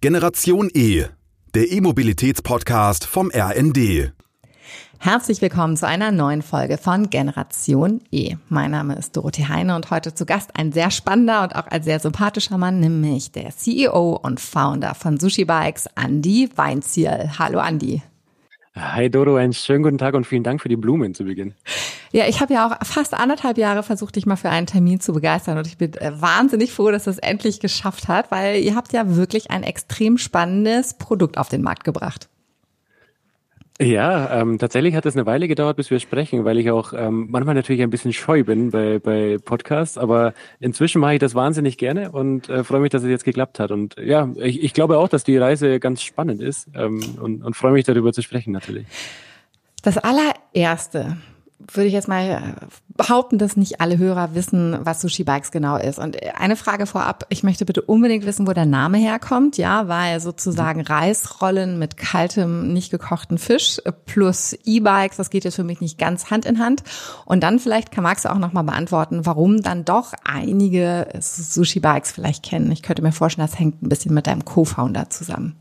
Generation E, der E-Mobilitäts-Podcast vom RND. Herzlich willkommen zu einer neuen Folge von Generation E. Mein Name ist Dorothee Heine und heute zu Gast ein sehr spannender und auch ein sehr sympathischer Mann, nämlich der CEO und Founder von Sushi Bikes, Andy Weinziel. Hallo Andy. Hi Dodo, einen schönen guten Tag und vielen Dank für die Blumen zu Beginn. Ja, ich habe ja auch fast anderthalb Jahre versucht, dich mal für einen Termin zu begeistern und ich bin äh, wahnsinnig froh, dass es endlich geschafft hat, weil ihr habt ja wirklich ein extrem spannendes Produkt auf den Markt gebracht. Ja, ähm, tatsächlich hat es eine Weile gedauert, bis wir sprechen, weil ich auch ähm, manchmal natürlich ein bisschen scheu bin bei, bei Podcasts, aber inzwischen mache ich das wahnsinnig gerne und äh, freue mich, dass es jetzt geklappt hat. Und ja, ich, ich glaube auch, dass die Reise ganz spannend ist ähm, und, und freue mich darüber zu sprechen natürlich. Das allererste, würde ich jetzt mal behaupten, dass nicht alle Hörer wissen, was Sushi Bikes genau ist. Und eine Frage vorab, ich möchte bitte unbedingt wissen, wo der Name herkommt, ja, weil sozusagen Reisrollen mit kaltem, nicht gekochten Fisch plus E-Bikes, das geht jetzt für mich nicht ganz Hand in Hand. Und dann vielleicht kann du auch nochmal beantworten, warum dann doch einige Sushi Bikes vielleicht kennen. Ich könnte mir vorstellen, das hängt ein bisschen mit deinem Co-Founder zusammen.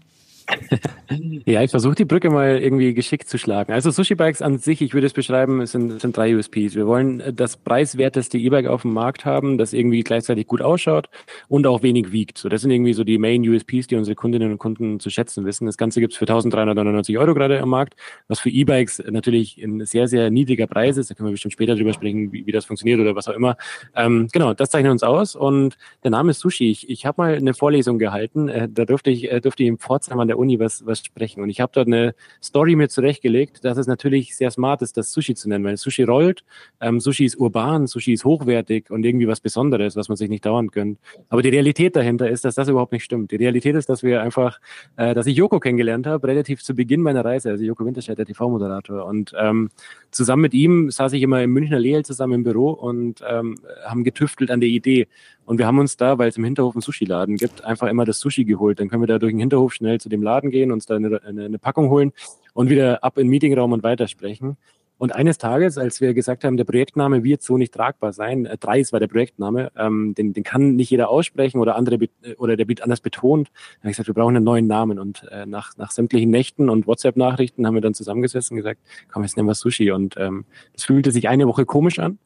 Ja, ich versuche die Brücke mal irgendwie geschickt zu schlagen. Also Sushi Bikes an sich, ich würde es beschreiben, es sind, sind drei USPs. Wir wollen das preiswerteste E-Bike auf dem Markt haben, das irgendwie gleichzeitig gut ausschaut und auch wenig wiegt. So, das sind irgendwie so die Main USPs, die unsere Kundinnen und Kunden zu schätzen wissen. Das Ganze gibt's für 1399 Euro gerade am Markt, was für E-Bikes natürlich ein sehr, sehr niedriger Preis ist. Da können wir bestimmt später drüber sprechen, wie, wie das funktioniert oder was auch immer. Ähm, genau, das zeichnet uns aus und der Name ist Sushi. Ich, ich habe mal eine Vorlesung gehalten, äh, da durfte ich, äh, durfte ich im Pforzheim an der Uni was, was sprechen. Und ich habe dort eine Story mir zurechtgelegt, dass es natürlich sehr smart ist, das Sushi zu nennen, weil Sushi rollt, ähm, Sushi ist urban, Sushi ist hochwertig und irgendwie was Besonderes, was man sich nicht dauernd gönnt. Aber die Realität dahinter ist, dass das überhaupt nicht stimmt. Die Realität ist, dass wir einfach, äh, dass ich Joko kennengelernt habe, relativ zu Beginn meiner Reise, also Joko Winterscheid, der TV-Moderator. Und ähm, zusammen mit ihm saß ich immer im Münchner Leel zusammen im Büro und ähm, haben getüftelt an der Idee. Und wir haben uns da, weil es im Hinterhof einen Sushi-Laden gibt, einfach immer das Sushi geholt. Dann können wir da durch den Hinterhof schnell zu dem Laden gehen, uns da eine, eine, eine Packung holen und wieder ab in den Meetingraum und weitersprechen. Und eines Tages, als wir gesagt haben, der Projektname wird so nicht tragbar sein, äh, Dreis war der Projektname, ähm, den, den kann nicht jeder aussprechen oder andere oder der wird anders betont. Dann habe ich gesagt, wir brauchen einen neuen Namen. Und äh, nach, nach sämtlichen Nächten und WhatsApp-Nachrichten haben wir dann zusammengesessen und gesagt, komm, jetzt nehmen wir Sushi. Und ähm, das fühlte sich eine Woche komisch an.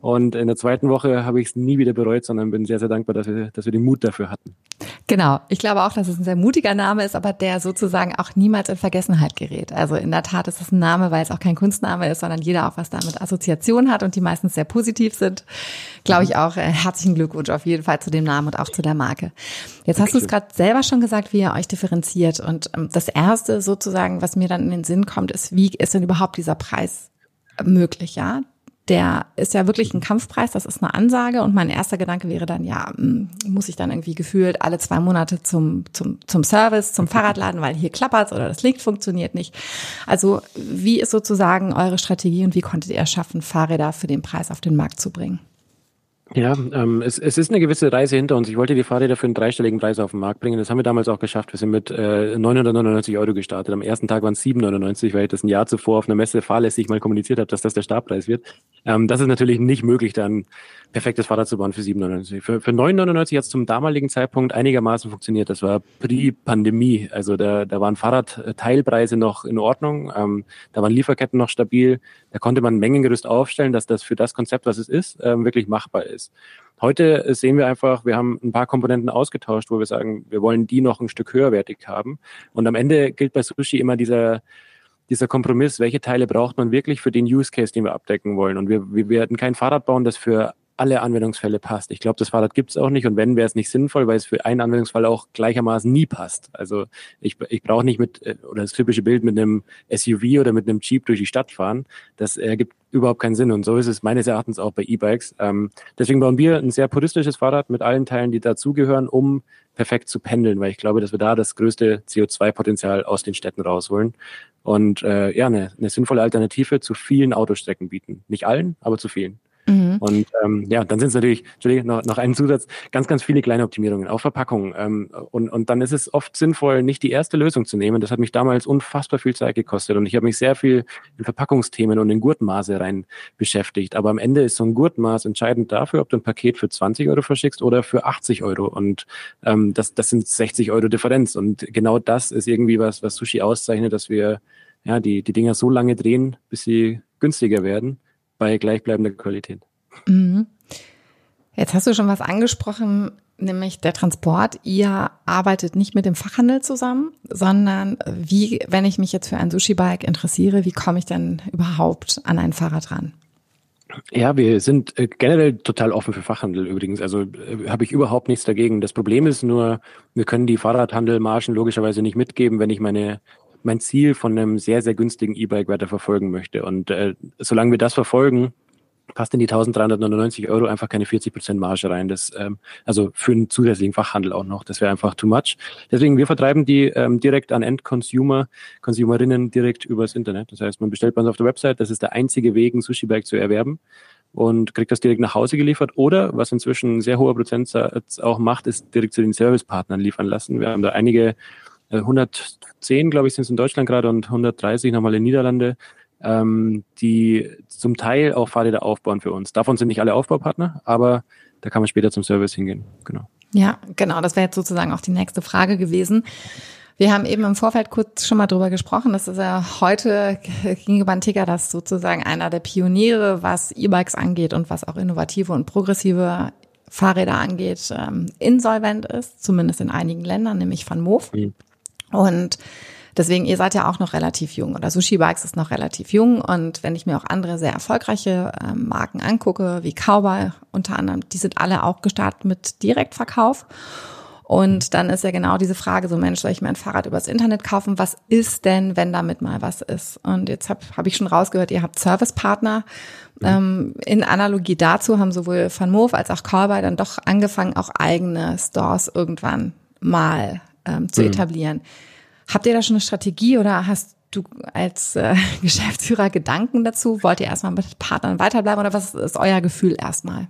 Und in der zweiten Woche habe ich es nie wieder bereut, sondern bin sehr, sehr dankbar, dass wir, dass wir den Mut dafür hatten. Genau. Ich glaube auch, dass es ein sehr mutiger Name ist, aber der sozusagen auch niemals in Vergessenheit gerät. Also in der Tat ist es ein Name, weil es auch kein Kunstname ist, sondern jeder auch was damit Assoziation hat und die meistens sehr positiv sind. Glaube ich auch. Äh, herzlichen Glückwunsch auf jeden Fall zu dem Namen und auch zu der Marke. Jetzt hast du es gerade selber schon gesagt, wie ihr euch differenziert. Und ähm, das erste sozusagen, was mir dann in den Sinn kommt, ist, wie ist denn überhaupt dieser Preis möglich, ja? Der ist ja wirklich ein Kampfpreis, das ist eine Ansage und mein erster Gedanke wäre dann, ja, hm, muss ich dann irgendwie gefühlt alle zwei Monate zum, zum, zum Service, zum Fahrradladen, weil hier klappert's oder das Licht funktioniert nicht. Also wie ist sozusagen eure Strategie und wie konntet ihr es schaffen, Fahrräder für den Preis auf den Markt zu bringen? Ja, ähm, es, es ist eine gewisse Reise hinter uns. Ich wollte die Fahrräder für einen dreistelligen Preis auf den Markt bringen. Das haben wir damals auch geschafft. Wir sind mit äh, 999 Euro gestartet. Am ersten Tag waren es 799, weil ich das ein Jahr zuvor auf einer Messe fahrlässig mal kommuniziert habe, dass das der Startpreis wird. Ähm, das ist natürlich nicht möglich, dann perfektes Fahrrad zu bauen für 799. Für, für 999 hat es zum damaligen Zeitpunkt einigermaßen funktioniert. Das war pre-Pandemie. Also da, da waren Fahrradteilpreise noch in Ordnung. Ähm, da waren Lieferketten noch stabil. Da konnte man ein Mengengerüst aufstellen, dass das für das Konzept, was es ist, ähm, wirklich machbar ist. Heute sehen wir einfach, wir haben ein paar Komponenten ausgetauscht, wo wir sagen, wir wollen die noch ein Stück höherwertig haben. Und am Ende gilt bei Sushi immer dieser dieser Kompromiss, welche Teile braucht man wirklich für den Use Case, den wir abdecken wollen. Und wir, wir werden kein Fahrrad bauen, das für alle Anwendungsfälle passt. Ich glaube, das Fahrrad gibt es auch nicht und wenn, wäre es nicht sinnvoll, weil es für einen Anwendungsfall auch gleichermaßen nie passt. Also ich, ich brauche nicht mit, äh, oder das typische Bild mit einem SUV oder mit einem Jeep durch die Stadt fahren. Das ergibt überhaupt keinen Sinn und so ist es meines Erachtens auch bei E-Bikes. Ähm, deswegen bauen wir ein sehr puristisches Fahrrad mit allen Teilen, die dazugehören, um perfekt zu pendeln, weil ich glaube, dass wir da das größte CO2-Potenzial aus den Städten rausholen und äh, ja, eine, eine sinnvolle Alternative zu vielen Autostrecken bieten. Nicht allen, aber zu vielen. Mhm. Und ähm, ja, dann sind es natürlich, Entschuldigung, noch, noch einen Zusatz, ganz, ganz viele kleine Optimierungen auf Verpackungen. Ähm, und, und dann ist es oft sinnvoll, nicht die erste Lösung zu nehmen. Das hat mich damals unfassbar viel Zeit gekostet und ich habe mich sehr viel in Verpackungsthemen und in Gurtmaße rein beschäftigt. Aber am Ende ist so ein Gurtmaß entscheidend dafür, ob du ein Paket für 20 Euro verschickst oder für 80 Euro. Und ähm, das, das sind 60 Euro Differenz. Und genau das ist irgendwie was, was Sushi auszeichnet, dass wir ja, die, die Dinger so lange drehen, bis sie günstiger werden bei gleichbleibender Qualität. Mhm. Jetzt hast du schon was angesprochen, nämlich der Transport. Ihr arbeitet nicht mit dem Fachhandel zusammen, sondern wie, wenn ich mich jetzt für ein Sushi-Bike interessiere, wie komme ich denn überhaupt an ein Fahrrad ran? Ja, wir sind äh, generell total offen für Fachhandel übrigens. Also äh, habe ich überhaupt nichts dagegen. Das Problem ist nur, wir können die Fahrradhandelmargen logischerweise nicht mitgeben, wenn ich meine mein Ziel von einem sehr, sehr günstigen E-Bike weiter verfolgen möchte. Und äh, solange wir das verfolgen, passt in die 1399 Euro einfach keine 40 Prozent Marge rein. Das, ähm, also für einen zusätzlichen Fachhandel auch noch. Das wäre einfach too much. Deswegen, wir vertreiben die ähm, direkt an Endconsumer, Consumerinnen direkt übers Internet. Das heißt, man bestellt bei uns auf der Website. Das ist der einzige Weg, ein Sushi-Bag zu erwerben und kriegt das direkt nach Hause geliefert. Oder, was inzwischen ein sehr hoher Prozentsatz auch macht, ist direkt zu den Servicepartnern liefern lassen. Wir haben da einige 110, äh, glaube ich, sind es in Deutschland gerade und 130 nochmal in Niederlande, ähm, die zum Teil auch Fahrräder aufbauen für uns. Davon sind nicht alle Aufbaupartner, aber da kann man später zum Service hingehen. Genau. Ja, genau. Das wäre jetzt sozusagen auch die nächste Frage gewesen. Wir haben eben im Vorfeld kurz schon mal drüber gesprochen. Das ist ja heute gegenüber Antika das sozusagen einer der Pioniere, was E-Bikes angeht und was auch innovative und progressive Fahrräder angeht, ähm, insolvent ist, zumindest in einigen Ländern, nämlich Van Moof. Mhm. Und deswegen, ihr seid ja auch noch relativ jung oder Sushi Bikes ist noch relativ jung. Und wenn ich mir auch andere sehr erfolgreiche äh, Marken angucke, wie Cowboy unter anderem, die sind alle auch gestartet mit Direktverkauf. Und dann ist ja genau diese Frage, so Mensch, soll ich mir ein Fahrrad übers Internet kaufen? Was ist denn, wenn damit mal was ist? Und jetzt habe hab ich schon rausgehört, ihr habt Servicepartner. Ähm, in Analogie dazu haben sowohl Van Moof als auch Cowboy dann doch angefangen, auch eigene Stores irgendwann mal ähm, zu mhm. etablieren. Habt ihr da schon eine Strategie oder hast du als äh, Geschäftsführer Gedanken dazu? Wollt ihr erstmal mit Partnern weiterbleiben oder was ist euer Gefühl erstmal?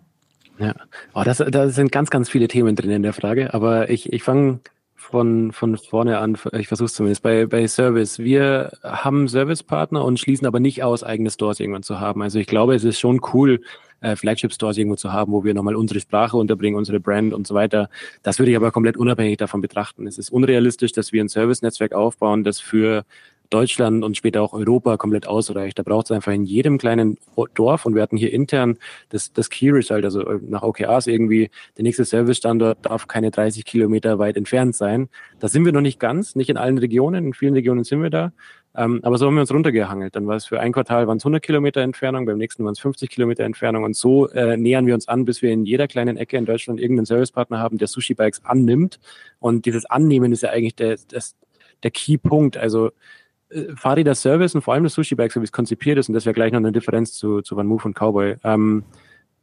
Ja, oh, das, da sind ganz, ganz viele Themen drin in der Frage, aber ich, ich fange von, von vorne an, ich versuche es zumindest, bei, bei Service. Wir haben Servicepartner und schließen aber nicht aus, eigene Stores irgendwann zu haben. Also ich glaube, es ist schon cool, äh, Flagship-Stores irgendwo zu haben, wo wir nochmal unsere Sprache unterbringen, unsere Brand und so weiter. Das würde ich aber komplett unabhängig davon betrachten. Es ist unrealistisch, dass wir ein Service-Netzwerk aufbauen, das für Deutschland und später auch Europa komplett ausreicht. Da braucht es einfach in jedem kleinen Dorf und wir hatten hier intern das, das Key Result, also äh, nach OKRs irgendwie, der nächste Service-Standort darf keine 30 Kilometer weit entfernt sein. Da sind wir noch nicht ganz, nicht in allen Regionen, in vielen Regionen sind wir da. Ähm, aber so haben wir uns runtergehangelt. Dann war es für ein Quartal waren es 100 Kilometer Entfernung, beim nächsten waren es 50 Kilometer Entfernung und so äh, nähern wir uns an, bis wir in jeder kleinen Ecke in Deutschland irgendeinen Servicepartner haben, der Sushi Bikes annimmt. Und dieses Annehmen ist ja eigentlich der, das, der Key-Punkt. Also äh, Fahrräder Service und vor allem das Sushi Bike, so wie es konzipiert ist, und das wäre gleich noch eine Differenz zu, zu Van Move und Cowboy. Ähm,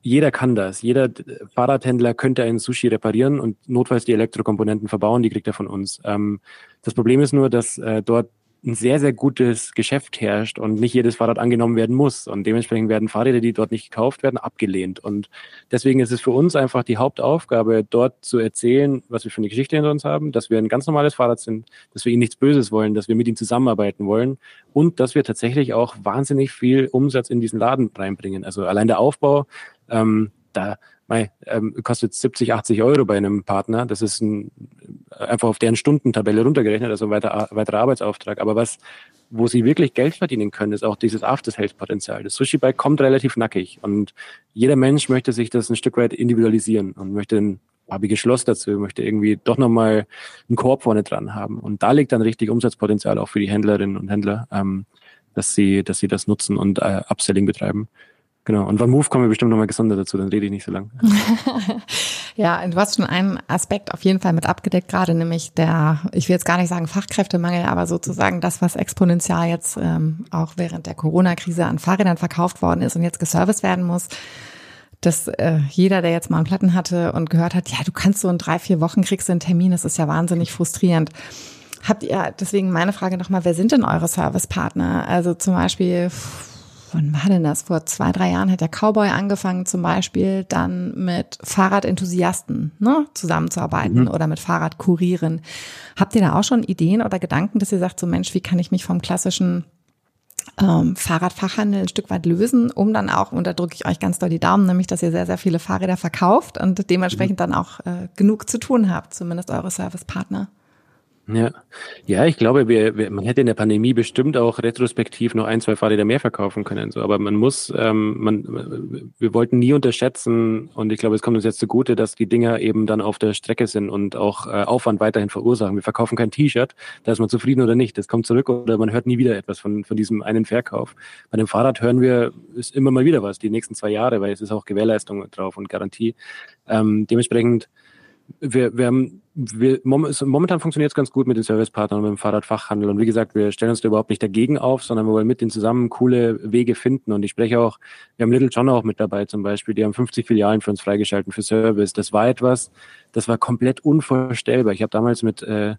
jeder kann das. Jeder Fahrradhändler könnte einen Sushi reparieren und notfalls die Elektrokomponenten verbauen, die kriegt er von uns. Ähm, das Problem ist nur, dass äh, dort ein sehr, sehr gutes Geschäft herrscht und nicht jedes Fahrrad angenommen werden muss. Und dementsprechend werden Fahrräder, die dort nicht gekauft werden, abgelehnt. Und deswegen ist es für uns einfach die Hauptaufgabe, dort zu erzählen, was wir für eine Geschichte hinter uns haben, dass wir ein ganz normales Fahrrad sind, dass wir ihnen nichts Böses wollen, dass wir mit ihnen zusammenarbeiten wollen und dass wir tatsächlich auch wahnsinnig viel Umsatz in diesen Laden reinbringen. Also allein der Aufbau, ähm, da mei, ähm, kostet 70, 80 Euro bei einem Partner. Das ist ein, einfach auf deren Stundentabelle runtergerechnet, also weiter, weiterer Arbeitsauftrag. Aber was, wo sie wirklich Geld verdienen können, ist auch dieses After-Sales-Potenzial. Das Sushi-Bike kommt relativ nackig und jeder Mensch möchte sich das ein Stück weit individualisieren und möchte ein farbiges Schloss dazu, möchte irgendwie doch nochmal einen Korb vorne dran haben. Und da liegt dann richtig Umsatzpotenzial auch für die Händlerinnen und Händler, ähm, dass sie, dass sie das nutzen und äh, Upselling betreiben. Genau. Und One Move kommen wir bestimmt nochmal gesondert dazu, dann rede ich nicht so lang. ja, du hast schon einen Aspekt auf jeden Fall mit abgedeckt, gerade nämlich der, ich will jetzt gar nicht sagen Fachkräftemangel, aber sozusagen das, was exponentiell jetzt ähm, auch während der Corona-Krise an Fahrrädern verkauft worden ist und jetzt geserviced werden muss dass äh, jeder, der jetzt mal einen Platten hatte und gehört hat, ja, du kannst so in drei, vier Wochen kriegst du einen Termin, das ist ja wahnsinnig frustrierend. Habt ihr, deswegen meine Frage nochmal, wer sind denn eure Servicepartner? Also zum Beispiel wann war denn das? Vor zwei, drei Jahren hat der Cowboy angefangen, zum Beispiel dann mit Fahrradenthusiasten ne, zusammenzuarbeiten mhm. oder mit Fahrradkurieren. Habt ihr da auch schon Ideen oder Gedanken, dass ihr sagt, so Mensch, wie kann ich mich vom klassischen ähm, Fahrradfachhandel ein Stück weit lösen, um dann auch, und da drücke ich euch ganz doll die Daumen, nämlich, dass ihr sehr, sehr viele Fahrräder verkauft und dementsprechend mhm. dann auch äh, genug zu tun habt, zumindest eure Servicepartner. Ja, ja, ich glaube, wir, wir, man hätte in der Pandemie bestimmt auch retrospektiv noch ein, zwei Fahrräder mehr verkaufen können. So, aber man muss, ähm, man, wir wollten nie unterschätzen und ich glaube, es kommt uns jetzt zugute, dass die Dinger eben dann auf der Strecke sind und auch äh, Aufwand weiterhin verursachen. Wir verkaufen kein T-Shirt, da ist man zufrieden oder nicht. Das kommt zurück oder man hört nie wieder etwas von von diesem einen Verkauf. Bei dem Fahrrad hören wir ist immer mal wieder was die nächsten zwei Jahre, weil es ist auch Gewährleistung drauf und Garantie. Ähm, dementsprechend wir, wir haben, wir, momentan funktioniert es ganz gut mit den Servicepartnern und mit dem Fahrradfachhandel. Und wie gesagt, wir stellen uns da überhaupt nicht dagegen auf, sondern wir wollen mit denen zusammen coole Wege finden. Und ich spreche auch, wir haben Little John auch mit dabei zum Beispiel. Die haben 50 Filialen für uns freigeschalten für Service. Das war etwas, das war komplett unvorstellbar. Ich habe damals mit, äh,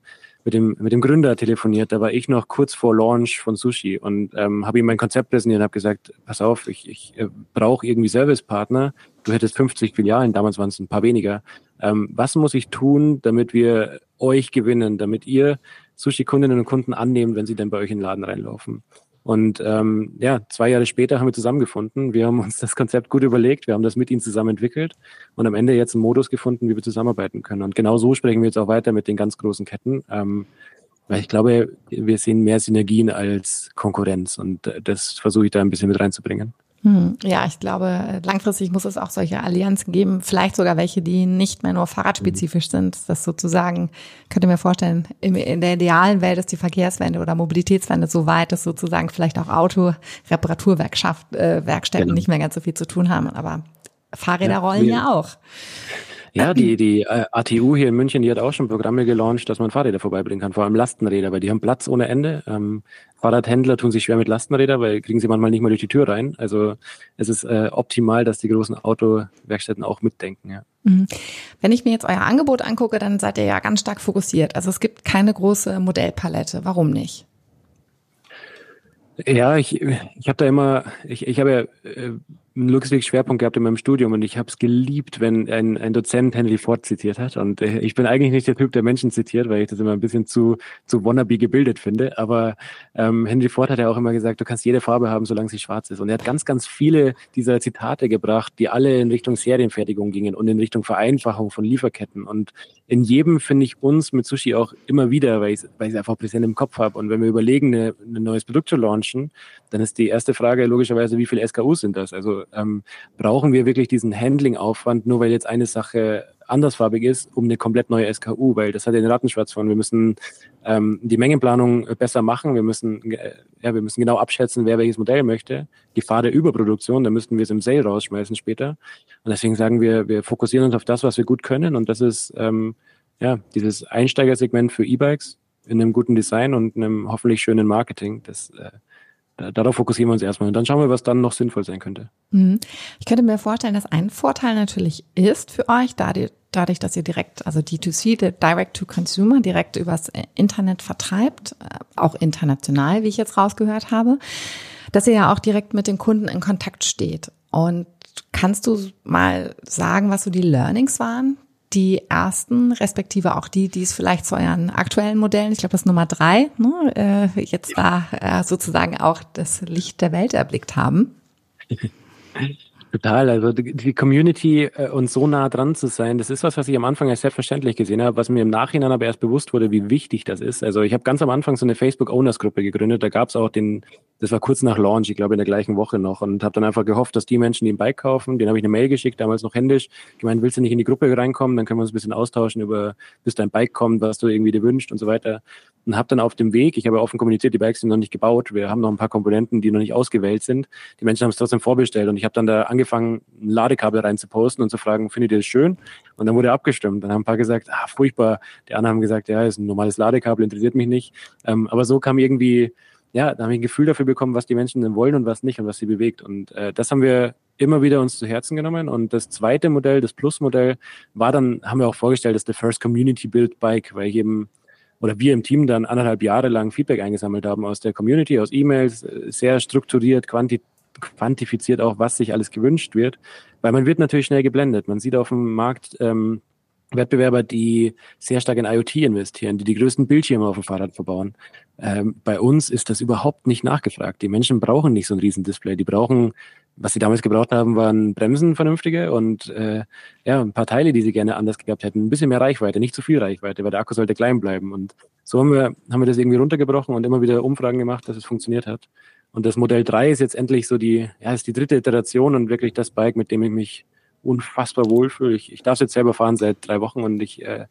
mit dem, mit dem Gründer telefoniert. Da war ich noch kurz vor Launch von Sushi und ähm, habe ihm mein Konzept präsentiert und habe gesagt, pass auf, ich, ich äh, brauche irgendwie Servicepartner. Du hättest 50 Filialen, damals waren es ein paar weniger. Ähm, was muss ich tun, damit wir euch gewinnen, damit ihr Sushi-Kundinnen und Kunden annehmen, wenn sie dann bei euch in den Laden reinlaufen? Und ähm, ja, zwei Jahre später haben wir zusammengefunden. Wir haben uns das Konzept gut überlegt, wir haben das mit ihnen zusammen entwickelt und am Ende jetzt einen Modus gefunden, wie wir zusammenarbeiten können. Und genau so sprechen wir jetzt auch weiter mit den ganz großen Ketten. Ähm, weil ich glaube, wir sehen mehr Synergien als Konkurrenz und äh, das versuche ich da ein bisschen mit reinzubringen. Hm, ja, ich glaube, langfristig muss es auch solche Allianzen geben, vielleicht sogar welche, die nicht mehr nur fahrradspezifisch sind. Das sozusagen, könnt ihr mir vorstellen, in der idealen Welt ist die Verkehrswende oder Mobilitätswende so weit, dass sozusagen vielleicht auch Auto-Reparaturwerkstätten äh, genau. nicht mehr ganz so viel zu tun haben. Aber Fahrräder ja, rollen ja auch. Ja, die, die äh, ATU hier in München, die hat auch schon Programme gelauncht, dass man Fahrräder vorbeibringen kann, vor allem Lastenräder, weil die haben Platz ohne Ende. Ähm, Fahrradhändler tun sich schwer mit Lastenrädern, weil kriegen sie manchmal nicht mal durch die Tür rein. Also es ist äh, optimal, dass die großen Autowerkstätten auch mitdenken. Ja. Mhm. Wenn ich mir jetzt euer Angebot angucke, dann seid ihr ja ganz stark fokussiert. Also es gibt keine große Modellpalette. Warum nicht? Ja, ich, ich habe da immer, ich, ich habe ja äh, einen Luxweg-Schwerpunkt gehabt in meinem Studium und ich habe es geliebt, wenn ein, ein Dozent Henry Ford zitiert hat. Und äh, ich bin eigentlich nicht der Typ, der Menschen zitiert, weil ich das immer ein bisschen zu, zu wannabe gebildet finde. Aber ähm, Henry Ford hat ja auch immer gesagt, du kannst jede Farbe haben, solange sie schwarz ist. Und er hat ganz, ganz viele dieser Zitate gebracht, die alle in Richtung Serienfertigung gingen und in Richtung Vereinfachung von Lieferketten. Und in jedem finde ich uns mit Sushi auch immer wieder, weil ich ich einfach präsent im Kopf habe. Und wenn wir überlegen, ein neues Produkt zu launchen, dann ist die erste Frage logischerweise, wie viele SKUs sind das? Also ähm, brauchen wir wirklich diesen Handling-Aufwand, nur weil jetzt eine Sache andersfarbig ist, um eine komplett neue SKU, weil das hat ja den Rattenschwarz von. Wir müssen ähm, die Mengenplanung besser machen, wir müssen, äh, ja, wir müssen genau abschätzen, wer welches Modell möchte. Gefahr der Überproduktion, da müssten wir es im Sale rausschmeißen später. Und deswegen sagen wir, wir fokussieren uns auf das, was wir gut können und das ist ähm, ja dieses Einsteigersegment für E-Bikes in einem guten Design und einem hoffentlich schönen Marketing. Das äh, darauf fokussieren wir uns erstmal und dann schauen wir, was dann noch sinnvoll sein könnte. Mhm. Ich könnte mir vorstellen, dass ein Vorteil natürlich ist für euch, dadurch, dass ihr direkt, also D2C, Direct to Consumer, direkt übers Internet vertreibt, äh, auch international, wie ich jetzt rausgehört habe, dass ihr ja auch direkt mit den Kunden in Kontakt steht. Und kannst du mal sagen, was so die Learnings waren, die ersten, respektive auch die, die es vielleicht zu euren aktuellen Modellen, ich glaube das ist Nummer drei, ne, äh, jetzt da äh, sozusagen auch das Licht der Welt erblickt haben? Total, also die Community äh, und so nah dran zu sein, das ist was, was ich am Anfang als selbstverständlich gesehen habe, was mir im Nachhinein aber erst bewusst wurde, wie wichtig das ist. Also ich habe ganz am Anfang so eine Facebook-Owners-Gruppe gegründet, da gab es auch den, das war kurz nach Launch, ich glaube in der gleichen Woche noch und habe dann einfach gehofft, dass die Menschen, die ein Bike kaufen, denen habe ich eine Mail geschickt, damals noch händisch, gemeint, willst du nicht in die Gruppe reinkommen, dann können wir uns ein bisschen austauschen über, bis dein Bike kommt, was du irgendwie dir wünschst und so weiter und habe dann auf dem Weg, ich habe offen kommuniziert, die Bikes sind noch nicht gebaut, wir haben noch ein paar Komponenten, die noch nicht ausgewählt sind. Die Menschen haben es trotzdem vorbestellt und ich habe dann da angefangen, ein Ladekabel rein zu posten und zu fragen, findet ihr das schön? Und dann wurde abgestimmt. Dann haben ein paar gesagt, ah, furchtbar. Die anderen haben gesagt, ja, ist ein normales Ladekabel, interessiert mich nicht. Ähm, aber so kam irgendwie, ja, da habe ich ein Gefühl dafür bekommen, was die Menschen denn wollen und was nicht und was sie bewegt. Und äh, das haben wir immer wieder uns zu Herzen genommen. Und das zweite Modell, das Plus-Modell, war dann, haben wir auch vorgestellt, das the first Community Build Bike, weil ich eben oder wir im Team dann anderthalb Jahre lang Feedback eingesammelt haben aus der Community, aus E-Mails, äh, sehr strukturiert, quantitativ quantifiziert auch, was sich alles gewünscht wird, weil man wird natürlich schnell geblendet. Man sieht auf dem Markt ähm, Wettbewerber, die sehr stark in IoT investieren, die die größten Bildschirme auf dem Fahrrad verbauen. Ähm, bei uns ist das überhaupt nicht nachgefragt. Die Menschen brauchen nicht so ein Riesendisplay. Die brauchen, was sie damals gebraucht haben, waren Bremsen vernünftige und äh, ja, ein paar Teile, die sie gerne anders gehabt hätten. Ein bisschen mehr Reichweite, nicht zu viel Reichweite, weil der Akku sollte klein bleiben. Und so haben wir, haben wir das irgendwie runtergebrochen und immer wieder Umfragen gemacht, dass es funktioniert hat. Und das Modell 3 ist jetzt endlich so die, ja, ist die dritte Iteration und wirklich das Bike, mit dem ich mich unfassbar wohlfühle. Ich, ich darf es jetzt selber fahren seit drei Wochen und ich äh,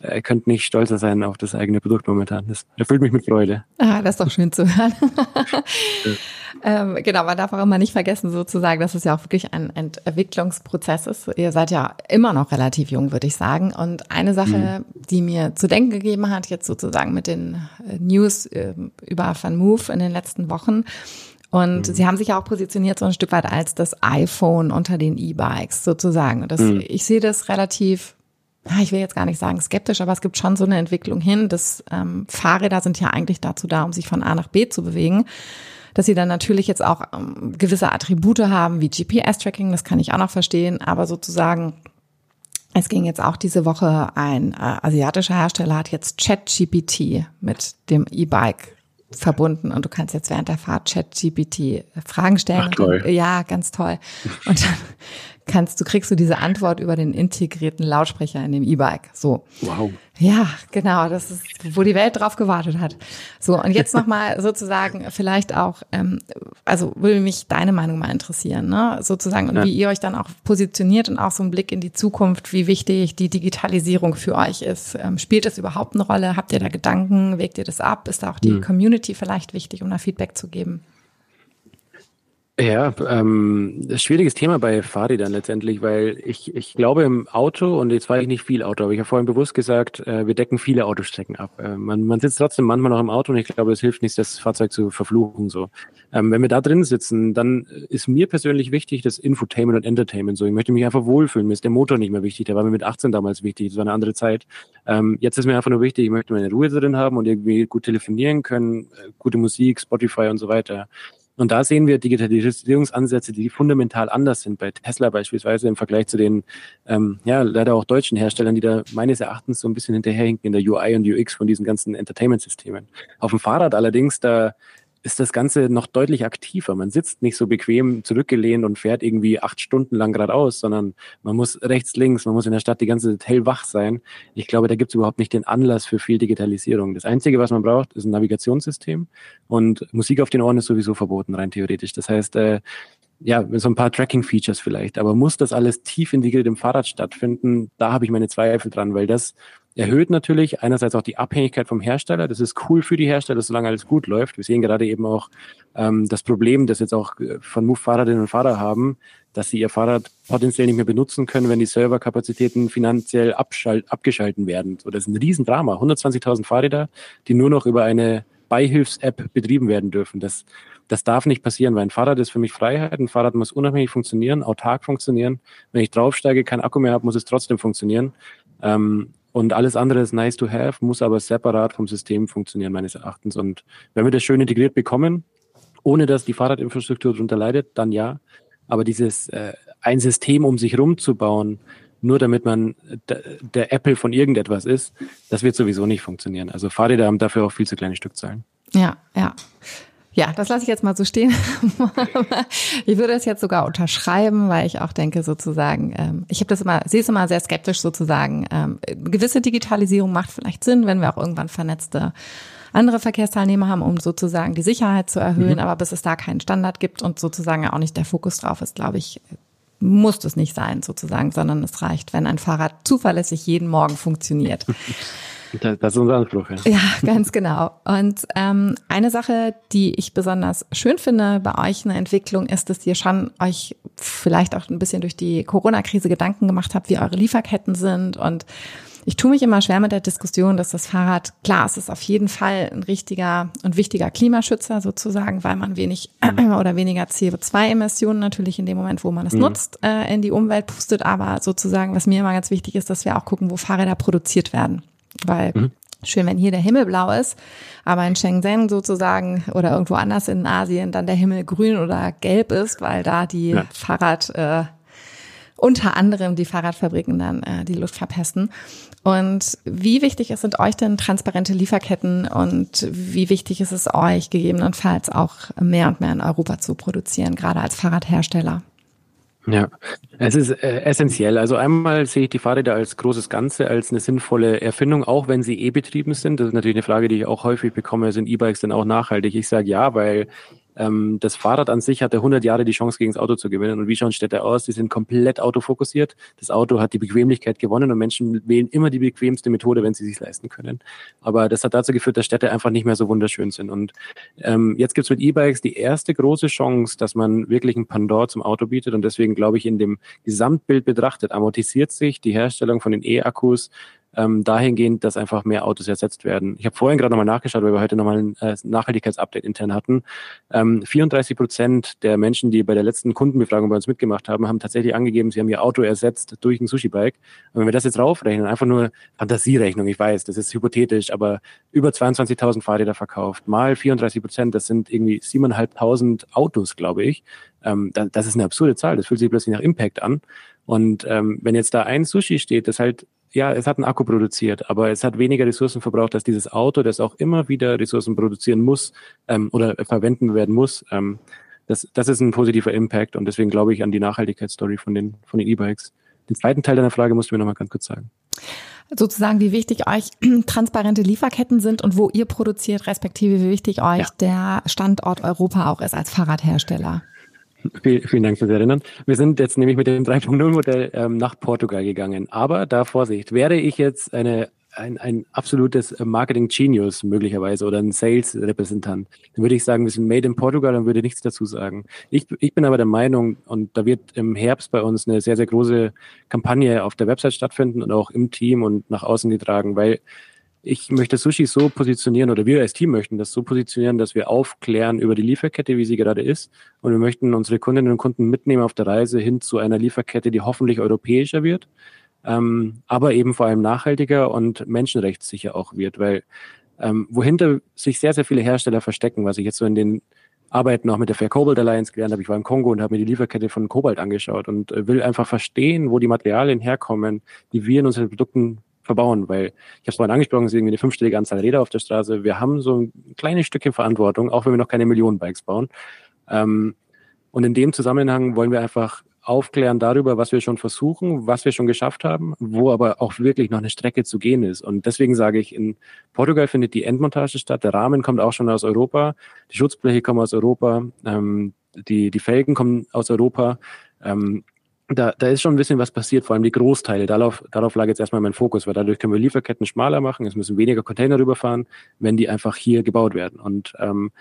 äh, könnte nicht stolzer sein auf das eigene Produkt momentan. Das erfüllt mich mit Freude. Ah, das ist doch schön zu hören. ähm, genau, man darf auch immer nicht vergessen, sozusagen, dass es ja auch wirklich ein Entwicklungsprozess ist. Ihr seid ja immer noch relativ jung, würde ich sagen. Und eine Sache, mhm. die mir zu denken gegeben hat, jetzt sozusagen mit den äh, News äh, über Van Move in den letzten Wochen, und mhm. sie haben sich ja auch positioniert so ein Stück weit als das iPhone unter den E-Bikes sozusagen. Und das, mhm. ich sehe das relativ, ich will jetzt gar nicht sagen skeptisch, aber es gibt schon so eine Entwicklung hin, dass ähm, Fahrräder sind ja eigentlich dazu da, um sich von A nach B zu bewegen. Dass sie dann natürlich jetzt auch ähm, gewisse Attribute haben, wie GPS-Tracking, das kann ich auch noch verstehen, aber sozusagen es ging jetzt auch diese Woche, ein äh, asiatischer Hersteller hat jetzt ChatGPT mit dem E-Bike verbunden und du kannst jetzt während der Fahrt ChatGPT Fragen stellen. Ach, toll. Dann, ja, ganz toll. Und dann kannst du kriegst du diese Antwort über den integrierten Lautsprecher in dem E-Bike. So. Wow. Ja, genau, das ist, wo die Welt drauf gewartet hat. So und jetzt noch mal sozusagen vielleicht auch, ähm, also würde mich deine Meinung mal interessieren, ne? Sozusagen und ja. wie ihr euch dann auch positioniert und auch so ein Blick in die Zukunft, wie wichtig die Digitalisierung für euch ist. Ähm, spielt das überhaupt eine Rolle? Habt ihr da Gedanken? Wägt ihr das ab? Ist da auch die mhm. Community vielleicht wichtig, um da Feedback zu geben? Ja, ähm, schwieriges Thema bei Fahrrädern letztendlich, weil ich, ich glaube im Auto, und jetzt fahre ich nicht viel Auto, aber ich habe vorhin bewusst gesagt, äh, wir decken viele Autostrecken ab. Äh, man, man sitzt trotzdem manchmal noch im Auto und ich glaube, es hilft nicht, das Fahrzeug zu verfluchen. So, ähm, Wenn wir da drin sitzen, dann ist mir persönlich wichtig das Infotainment und Entertainment. So, ich möchte mich einfach wohlfühlen. Mir ist der Motor nicht mehr wichtig, der war mir mit 18 damals wichtig, das war eine andere Zeit. Ähm, jetzt ist mir einfach nur wichtig, ich möchte meine Ruhe drin haben und irgendwie gut telefonieren können, äh, gute Musik, Spotify und so weiter. Und da sehen wir Digitalisierungsansätze, die fundamental anders sind. Bei Tesla beispielsweise im Vergleich zu den, ähm, ja, leider auch deutschen Herstellern, die da meines Erachtens so ein bisschen hinterherhinken in der UI und UX von diesen ganzen Entertainment-Systemen. Auf dem Fahrrad allerdings, da ist das Ganze noch deutlich aktiver. Man sitzt nicht so bequem zurückgelehnt und fährt irgendwie acht Stunden lang geradeaus, sondern man muss rechts, links, man muss in der Stadt die ganze Zeit hellwach sein. Ich glaube, da gibt es überhaupt nicht den Anlass für viel Digitalisierung. Das Einzige, was man braucht, ist ein Navigationssystem und Musik auf den Ohren ist sowieso verboten, rein theoretisch. Das heißt, äh, ja, so ein paar Tracking-Features vielleicht. Aber muss das alles tief integriert im Fahrrad stattfinden? Da habe ich meine Zweifel dran, weil das erhöht natürlich einerseits auch die Abhängigkeit vom Hersteller. Das ist cool für die Hersteller, solange alles gut läuft. Wir sehen gerade eben auch ähm, das Problem, das jetzt auch äh, von Move-Fahrerinnen und Fahrer haben, dass sie ihr Fahrrad potenziell nicht mehr benutzen können, wenn die Serverkapazitäten finanziell abgeschalten werden. So, das ist ein Riesendrama. 120.000 Fahrräder, die nur noch über eine Beihilfs-App betrieben werden dürfen. Das, das darf nicht passieren, weil ein Fahrrad ist für mich Freiheit. Ein Fahrrad muss unabhängig funktionieren, autark funktionieren. Wenn ich draufsteige, kein Akku mehr habe, muss es trotzdem funktionieren. Ähm, und alles andere ist nice to have, muss aber separat vom System funktionieren, meines Erachtens. Und wenn wir das schön integriert bekommen, ohne dass die Fahrradinfrastruktur darunter leidet, dann ja. Aber dieses äh, ein System um sich rumzubauen, nur damit man der Apple von irgendetwas ist, das wird sowieso nicht funktionieren. Also Fahrräder haben dafür auch viel zu kleine Stückzahlen. Ja, ja. Ja, das lasse ich jetzt mal so stehen. ich würde es jetzt sogar unterschreiben, weil ich auch denke sozusagen, ähm, ich habe das immer, sehe es immer sehr skeptisch sozusagen. Ähm, gewisse Digitalisierung macht vielleicht Sinn, wenn wir auch irgendwann vernetzte andere Verkehrsteilnehmer haben, um sozusagen die Sicherheit zu erhöhen. Mhm. Aber bis es da keinen Standard gibt und sozusagen auch nicht der Fokus drauf ist, glaube ich, muss es nicht sein sozusagen, sondern es reicht, wenn ein Fahrrad zuverlässig jeden Morgen funktioniert. Das ist unser Anspruch, ja. Ja, ganz genau. Und ähm, eine Sache, die ich besonders schön finde bei euch eine Entwicklung, ist, dass ihr schon euch vielleicht auch ein bisschen durch die Corona-Krise Gedanken gemacht habt, wie eure Lieferketten sind. Und ich tue mich immer schwer mit der Diskussion, dass das Fahrrad, klar, es ist auf jeden Fall ein richtiger und wichtiger Klimaschützer sozusagen, weil man wenig mhm. oder weniger CO2-Emissionen natürlich in dem Moment, wo man es mhm. nutzt, äh, in die Umwelt pustet. Aber sozusagen, was mir immer ganz wichtig ist, dass wir auch gucken, wo Fahrräder produziert werden. Weil mhm. schön, wenn hier der Himmel blau ist, aber in Shenzhen sozusagen oder irgendwo anders in Asien dann der Himmel grün oder gelb ist, weil da die ja. Fahrrad äh, unter anderem die Fahrradfabriken dann äh, die Luft verpesten. Und wie wichtig sind euch denn transparente Lieferketten und wie wichtig ist es euch gegebenenfalls auch mehr und mehr in Europa zu produzieren, gerade als Fahrradhersteller? Ja, es ist äh, essentiell. Also einmal sehe ich die Fahrräder als großes Ganze, als eine sinnvolle Erfindung, auch wenn sie E-betrieben sind. Das ist natürlich eine Frage, die ich auch häufig bekomme. Sind E-Bikes denn auch nachhaltig? Ich sage ja, weil ähm, das Fahrrad an sich hatte 100 Jahre die Chance, gegen das Auto zu gewinnen. Und wie schauen Städte aus? Die sind komplett autofokussiert. Das Auto hat die Bequemlichkeit gewonnen und Menschen wählen immer die bequemste Methode, wenn sie sich leisten können. Aber das hat dazu geführt, dass Städte einfach nicht mehr so wunderschön sind. Und ähm, jetzt gibt's mit E-Bikes die erste große Chance, dass man wirklich ein Pendant zum Auto bietet. Und deswegen glaube ich, in dem Gesamtbild betrachtet, amortisiert sich die Herstellung von den E-Akkus ähm, dahingehend, dass einfach mehr Autos ersetzt werden. Ich habe vorhin gerade nochmal nachgeschaut, weil wir heute nochmal ein äh, Nachhaltigkeitsupdate intern hatten. Ähm, 34 Prozent der Menschen, die bei der letzten Kundenbefragung bei uns mitgemacht haben, haben tatsächlich angegeben, sie haben ihr Auto ersetzt durch ein Sushi-Bike. Und wenn wir das jetzt raufrechnen, einfach nur Fantasierechnung, ich weiß, das ist hypothetisch, aber über 22.000 Fahrräder verkauft, mal 34 Prozent, das sind irgendwie 7.500 Autos, glaube ich. Ähm, das, das ist eine absurde Zahl, das fühlt sich plötzlich nach Impact an. Und ähm, wenn jetzt da ein Sushi steht, das halt ja, es hat einen Akku produziert, aber es hat weniger Ressourcen verbraucht als dieses Auto, das auch immer wieder Ressourcen produzieren muss ähm, oder verwenden werden muss. Ähm, das, das ist ein positiver Impact und deswegen glaube ich an die Nachhaltigkeitsstory von den von den E-Bikes. Den zweiten Teil deiner Frage musst du mir noch mal ganz kurz sagen. Sozusagen, wie wichtig euch transparente Lieferketten sind und wo ihr produziert, respektive wie wichtig euch ja. der Standort Europa auch ist als Fahrradhersteller. Vielen Dank fürs Erinnern. Wir sind jetzt nämlich mit dem 3.0-Modell ähm, nach Portugal gegangen. Aber da Vorsicht, wäre ich jetzt eine, ein, ein absolutes Marketing-Genius möglicherweise oder ein Sales-Repräsentant, dann würde ich sagen, wir sind made in Portugal und würde nichts dazu sagen. Ich, ich bin aber der Meinung, und da wird im Herbst bei uns eine sehr, sehr große Kampagne auf der Website stattfinden und auch im Team und nach außen getragen, weil ich möchte Sushi so positionieren oder wir als Team möchten das so positionieren, dass wir aufklären über die Lieferkette, wie sie gerade ist. Und wir möchten unsere Kundinnen und Kunden mitnehmen auf der Reise hin zu einer Lieferkette, die hoffentlich europäischer wird, ähm, aber eben vor allem nachhaltiger und menschenrechtssicher auch wird, weil ähm, wohinter sich sehr, sehr viele Hersteller verstecken, was ich jetzt so in den Arbeiten auch mit der Fair Cobalt Alliance gelernt habe. Ich war im Kongo und habe mir die Lieferkette von Kobalt angeschaut und äh, will einfach verstehen, wo die Materialien herkommen, die wir in unseren Produkten verbauen, weil ich habe es vorhin angesprochen, es ist irgendwie eine fünfstellige Anzahl Räder auf der Straße. Wir haben so ein kleines Stückchen Verantwortung, auch wenn wir noch keine Millionen Bikes bauen. Ähm, und in dem Zusammenhang wollen wir einfach aufklären darüber, was wir schon versuchen, was wir schon geschafft haben, wo aber auch wirklich noch eine Strecke zu gehen ist. Und deswegen sage ich, in Portugal findet die Endmontage statt. Der Rahmen kommt auch schon aus Europa, die Schutzbleche kommen aus Europa, ähm, die, die Felgen kommen aus Europa. Ähm, da, da ist schon ein bisschen was passiert, vor allem die Großteile. Darauf, darauf lag jetzt erstmal mein Fokus, weil dadurch können wir Lieferketten schmaler machen, es müssen weniger Container rüberfahren, wenn die einfach hier gebaut werden. Und ähm,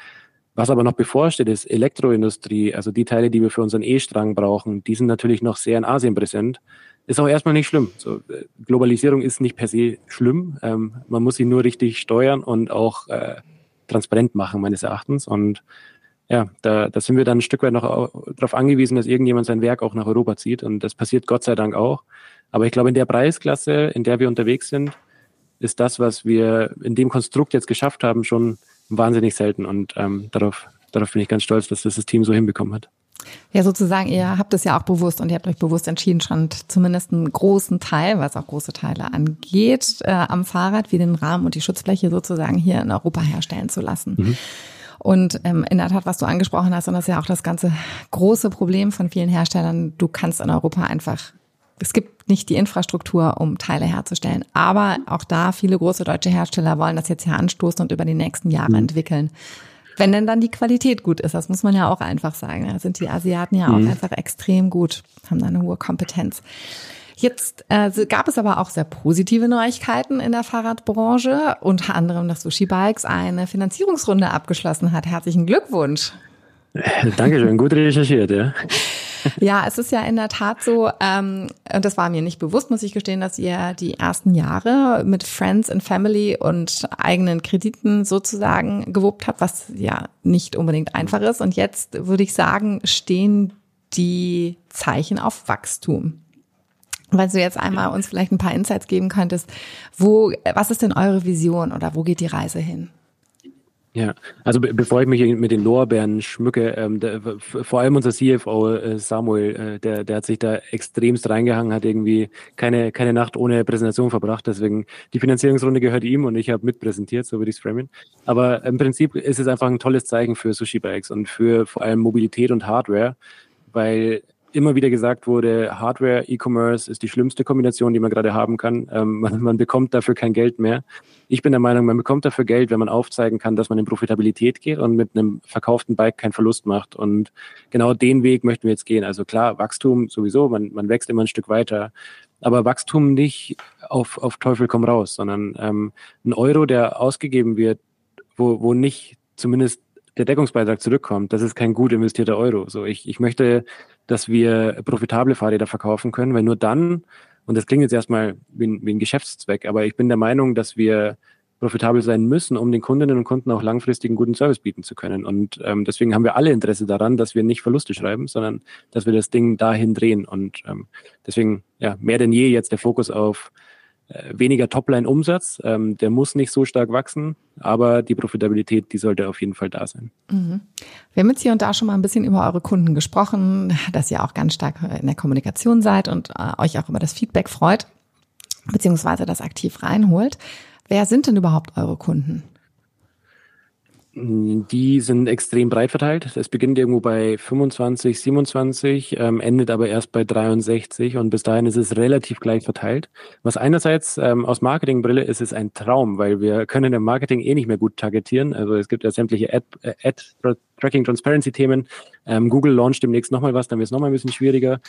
was aber noch bevorsteht, ist Elektroindustrie, also die Teile, die wir für unseren E-Strang brauchen, die sind natürlich noch sehr in Asien präsent. Ist auch erstmal nicht schlimm. So, äh, Globalisierung ist nicht per se schlimm. Ähm, man muss sie nur richtig steuern und auch äh, transparent machen, meines Erachtens. Und ja, da, da sind wir dann ein Stück weit noch darauf angewiesen, dass irgendjemand sein Werk auch nach Europa zieht. Und das passiert Gott sei Dank auch. Aber ich glaube, in der Preisklasse, in der wir unterwegs sind, ist das, was wir in dem Konstrukt jetzt geschafft haben, schon wahnsinnig selten. Und ähm, darauf, darauf bin ich ganz stolz, dass das das Team so hinbekommen hat. Ja, sozusagen, ihr habt es ja auch bewusst und ihr habt euch bewusst entschieden, schon zumindest einen großen Teil, was auch große Teile angeht, äh, am Fahrrad wie den Rahmen und die Schutzfläche sozusagen hier in Europa herstellen zu lassen. Mhm. Und ähm, in der Tat, was du angesprochen hast, und das ist ja auch das ganze große Problem von vielen Herstellern, du kannst in Europa einfach es gibt nicht die Infrastruktur, um Teile herzustellen. Aber auch da, viele große deutsche Hersteller wollen das jetzt ja anstoßen und über die nächsten Jahre mhm. entwickeln. Wenn denn dann die Qualität gut ist, das muss man ja auch einfach sagen. Da sind die Asiaten ja auch mhm. einfach extrem gut, haben da eine hohe Kompetenz. Jetzt äh, gab es aber auch sehr positive Neuigkeiten in der Fahrradbranche, unter anderem, dass Sushi Bikes eine Finanzierungsrunde abgeschlossen hat. Herzlichen Glückwunsch. Dankeschön, gut recherchiert, ja. Ja, es ist ja in der Tat so, ähm, und das war mir nicht bewusst, muss ich gestehen, dass ihr die ersten Jahre mit Friends and Family und eigenen Krediten sozusagen gewuppt habt, was ja nicht unbedingt einfach ist. Und jetzt würde ich sagen, stehen die Zeichen auf Wachstum. Weil du jetzt einmal uns vielleicht ein paar Insights geben könntest, wo, was ist denn eure Vision oder wo geht die Reise hin? Ja, also be bevor ich mich mit den Lorbeeren schmücke, ähm, der, vor allem unser CFO äh, Samuel, äh, der, der hat sich da extremst reingehangen, hat irgendwie keine, keine Nacht ohne Präsentation verbracht. Deswegen die Finanzierungsrunde gehört ihm und ich habe mitpräsentiert, so würde ich es framen. Aber im Prinzip ist es einfach ein tolles Zeichen für Sushi Bikes und für vor allem Mobilität und Hardware, weil immer wieder gesagt wurde, Hardware, E-Commerce ist die schlimmste Kombination, die man gerade haben kann. Ähm, man, man, bekommt dafür kein Geld mehr. Ich bin der Meinung, man bekommt dafür Geld, wenn man aufzeigen kann, dass man in Profitabilität geht und mit einem verkauften Bike keinen Verlust macht. Und genau den Weg möchten wir jetzt gehen. Also klar, Wachstum sowieso, man, man wächst immer ein Stück weiter. Aber Wachstum nicht auf, auf Teufel komm raus, sondern ähm, ein Euro, der ausgegeben wird, wo, wo nicht zumindest der Deckungsbeitrag zurückkommt, das ist kein gut investierter Euro. So, ich, ich möchte, dass wir profitable Fahrräder verkaufen können, weil nur dann, und das klingt jetzt erstmal wie ein, wie ein Geschäftszweck, aber ich bin der Meinung, dass wir profitabel sein müssen, um den Kundinnen und Kunden auch langfristig einen guten Service bieten zu können. Und ähm, deswegen haben wir alle Interesse daran, dass wir nicht Verluste schreiben, sondern dass wir das Ding dahin drehen. Und ähm, deswegen ja mehr denn je jetzt der Fokus auf weniger Topline-Umsatz. Ähm, der muss nicht so stark wachsen, aber die Profitabilität, die sollte auf jeden Fall da sein. Mhm. Wir haben jetzt hier und da schon mal ein bisschen über eure Kunden gesprochen, dass ihr auch ganz stark in der Kommunikation seid und äh, euch auch über das Feedback freut, beziehungsweise das aktiv reinholt. Wer sind denn überhaupt eure Kunden? Die sind extrem breit verteilt. Es beginnt irgendwo bei 25, 27, ähm, endet aber erst bei 63 und bis dahin ist es relativ gleich verteilt. Was einerseits ähm, aus Marketingbrille ist es ein Traum, weil wir können im Marketing eh nicht mehr gut targetieren. Also es gibt ja sämtliche Ad, äh, Ad Themen. Ähm, Google launcht demnächst nochmal was, dann wird es nochmal ein bisschen schwieriger.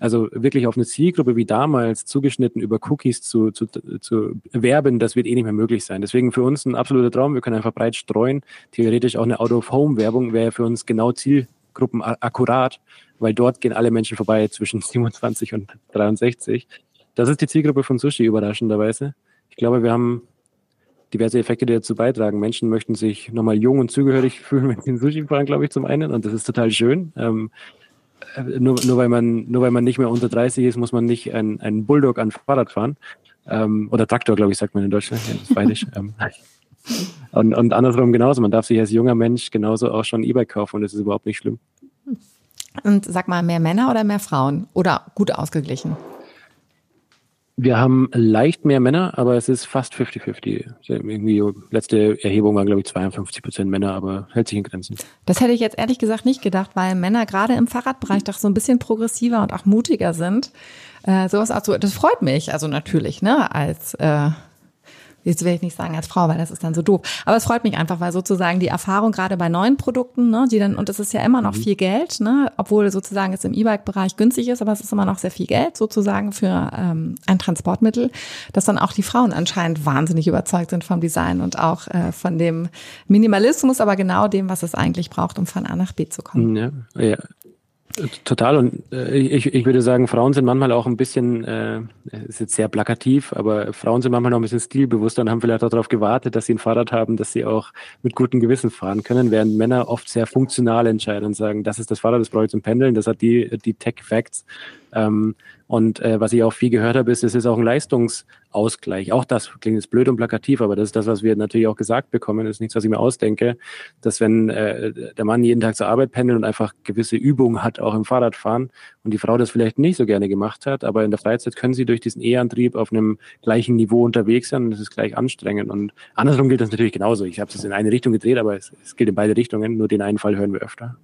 Also wirklich auf eine Zielgruppe wie damals zugeschnitten über Cookies zu, zu, zu werben, das wird eh nicht mehr möglich sein. Deswegen für uns ein absoluter Traum. Wir können einfach breit streuen. Theoretisch auch eine Out-of-Home-Werbung wäre für uns genau Zielgruppen akkurat, weil dort gehen alle Menschen vorbei zwischen 27 und 63. Das ist die Zielgruppe von Sushi überraschenderweise. Ich glaube, wir haben diverse Effekte, die dazu beitragen. Menschen möchten sich nochmal jung und zugehörig fühlen, wenn sie Sushi fahren, glaube ich, zum einen. Und das ist total schön. Ähm, äh, nur, nur, weil man, nur weil man nicht mehr unter 30 ist, muss man nicht einen, einen Bulldog an Fahrrad fahren. Ähm, oder Traktor, glaube ich, sagt man in Deutschland. Ja, das ist ähm, und, und andersrum genauso. Man darf sich als junger Mensch genauso auch schon E-Bike kaufen und das ist überhaupt nicht schlimm. Und sag mal, mehr Männer oder mehr Frauen? Oder gut ausgeglichen? Wir haben leicht mehr Männer, aber es ist fast 50-50. Irgendwie letzte Erhebung waren, glaube ich, 52 Prozent Männer, aber hält sich in Grenzen. Das hätte ich jetzt ehrlich gesagt nicht gedacht, weil Männer gerade im Fahrradbereich doch so ein bisschen progressiver und auch mutiger sind. Äh, sowas also, das freut mich, also natürlich, ne, als äh, jetzt will ich nicht sagen als Frau, weil das ist dann so doof. Aber es freut mich einfach, weil sozusagen die Erfahrung gerade bei neuen Produkten, ne, die dann, und es ist ja immer noch mhm. viel Geld, ne, obwohl sozusagen es im E-Bike-Bereich günstig ist, aber es ist immer noch sehr viel Geld sozusagen für ähm, ein Transportmittel, dass dann auch die Frauen anscheinend wahnsinnig überzeugt sind vom Design und auch äh, von dem Minimalismus, aber genau dem, was es eigentlich braucht, um von A nach B zu kommen. Ja, ja. Total und äh, ich, ich würde sagen, Frauen sind manchmal auch ein bisschen, äh, ist jetzt sehr plakativ, aber Frauen sind manchmal noch ein bisschen stilbewusster und haben vielleicht auch darauf gewartet, dass sie ein Fahrrad haben, dass sie auch mit gutem Gewissen fahren können, während Männer oft sehr funktional entscheiden und sagen, das ist das Fahrrad, das brauche ich zum Pendeln, das hat die, die Tech-Facts. Ähm, und äh, was ich auch viel gehört habe, ist, es ist auch ein Leistungsausgleich. Auch das klingt jetzt blöd und plakativ, aber das ist das, was wir natürlich auch gesagt bekommen. Das ist nichts, was ich mir ausdenke, dass wenn äh, der Mann jeden Tag zur Arbeit pendelt und einfach gewisse Übungen hat, auch im Fahrradfahren, und die Frau das vielleicht nicht so gerne gemacht hat, aber in der Freizeit können sie durch diesen E-Antrieb auf einem gleichen Niveau unterwegs sein und das ist gleich anstrengend. Und andersrum gilt das natürlich genauso. Ich habe es in eine Richtung gedreht, aber es, es gilt in beide Richtungen. Nur den einen Fall hören wir öfter.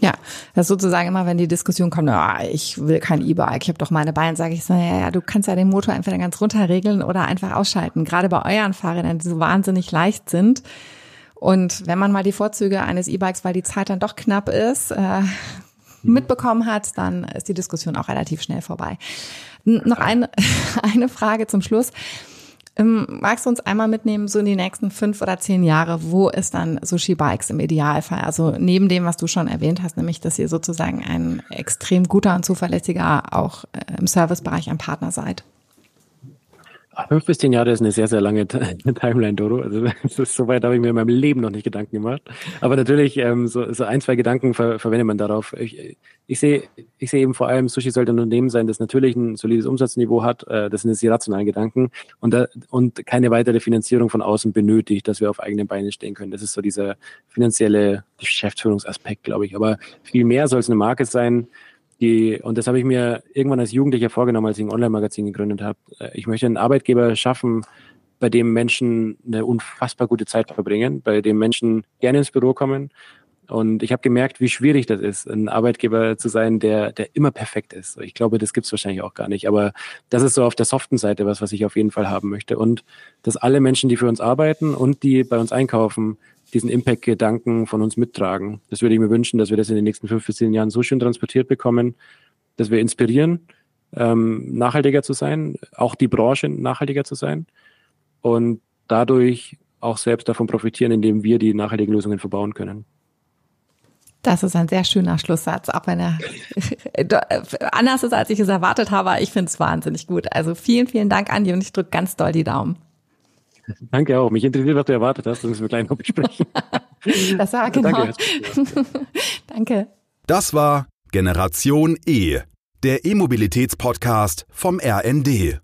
Ja, das ist sozusagen immer, wenn die Diskussion kommt, na, ich will kein E-Bike, ich habe doch meine Beine, sage ich so, ja, ja, du kannst ja den Motor entweder ganz runterregeln oder einfach ausschalten. Gerade bei euren Fahrrädern, die so wahnsinnig leicht sind. Und wenn man mal die Vorzüge eines E-Bikes, weil die Zeit dann doch knapp ist, äh, mitbekommen hat, dann ist die Diskussion auch relativ schnell vorbei. Noch eine, eine Frage zum Schluss. Ähm, magst du uns einmal mitnehmen, so in die nächsten fünf oder zehn Jahre, wo ist dann Sushi Bikes im Idealfall? Also neben dem, was du schon erwähnt hast, nämlich, dass ihr sozusagen ein extrem guter und zuverlässiger auch äh, im Servicebereich ein Partner seid. Fünf bis zehn Jahre ist eine sehr, sehr lange Timeline, Dodo. Also ist, so weit habe ich mir in meinem Leben noch nicht Gedanken gemacht. Aber natürlich, ähm, so, so ein, zwei Gedanken ver verwendet man darauf. Ich, ich sehe ich sehe eben vor allem, Sushi sollte ein Unternehmen sein, das natürlich ein solides Umsatzniveau hat. Äh, das sind jetzt die rationalen Gedanken und, da, und keine weitere Finanzierung von außen benötigt, dass wir auf eigenen Beinen stehen können. Das ist so dieser finanzielle Geschäftsführungsaspekt, glaube ich. Aber viel mehr soll es eine Marke sein, die, und das habe ich mir irgendwann als Jugendlicher vorgenommen, als ich ein Online-Magazin gegründet habe. Äh, ich möchte einen Arbeitgeber schaffen, bei dem Menschen eine unfassbar gute Zeit verbringen, bei dem Menschen gerne ins Büro kommen. Und ich habe gemerkt, wie schwierig das ist, ein Arbeitgeber zu sein, der, der immer perfekt ist. Ich glaube, das gibt es wahrscheinlich auch gar nicht. Aber das ist so auf der soften Seite was, was ich auf jeden Fall haben möchte. Und dass alle Menschen, die für uns arbeiten und die bei uns einkaufen, diesen Impact-Gedanken von uns mittragen. Das würde ich mir wünschen, dass wir das in den nächsten fünf bis zehn Jahren so schön transportiert bekommen, dass wir inspirieren, ähm, nachhaltiger zu sein, auch die Branche nachhaltiger zu sein und dadurch auch selbst davon profitieren, indem wir die nachhaltigen Lösungen verbauen können. Das ist ein sehr schöner Schlusssatz, auch wenn er anders ist, als ich es erwartet habe. Ich finde es wahnsinnig gut. Also vielen, vielen Dank, Andi, und ich drücke ganz doll die Daumen. Danke auch. Mich interessiert, was du erwartet hast. Das müssen wir gleich noch besprechen. das war genau. Danke. Danke. Das war Generation E, der E-Mobilitäts-Podcast vom RND.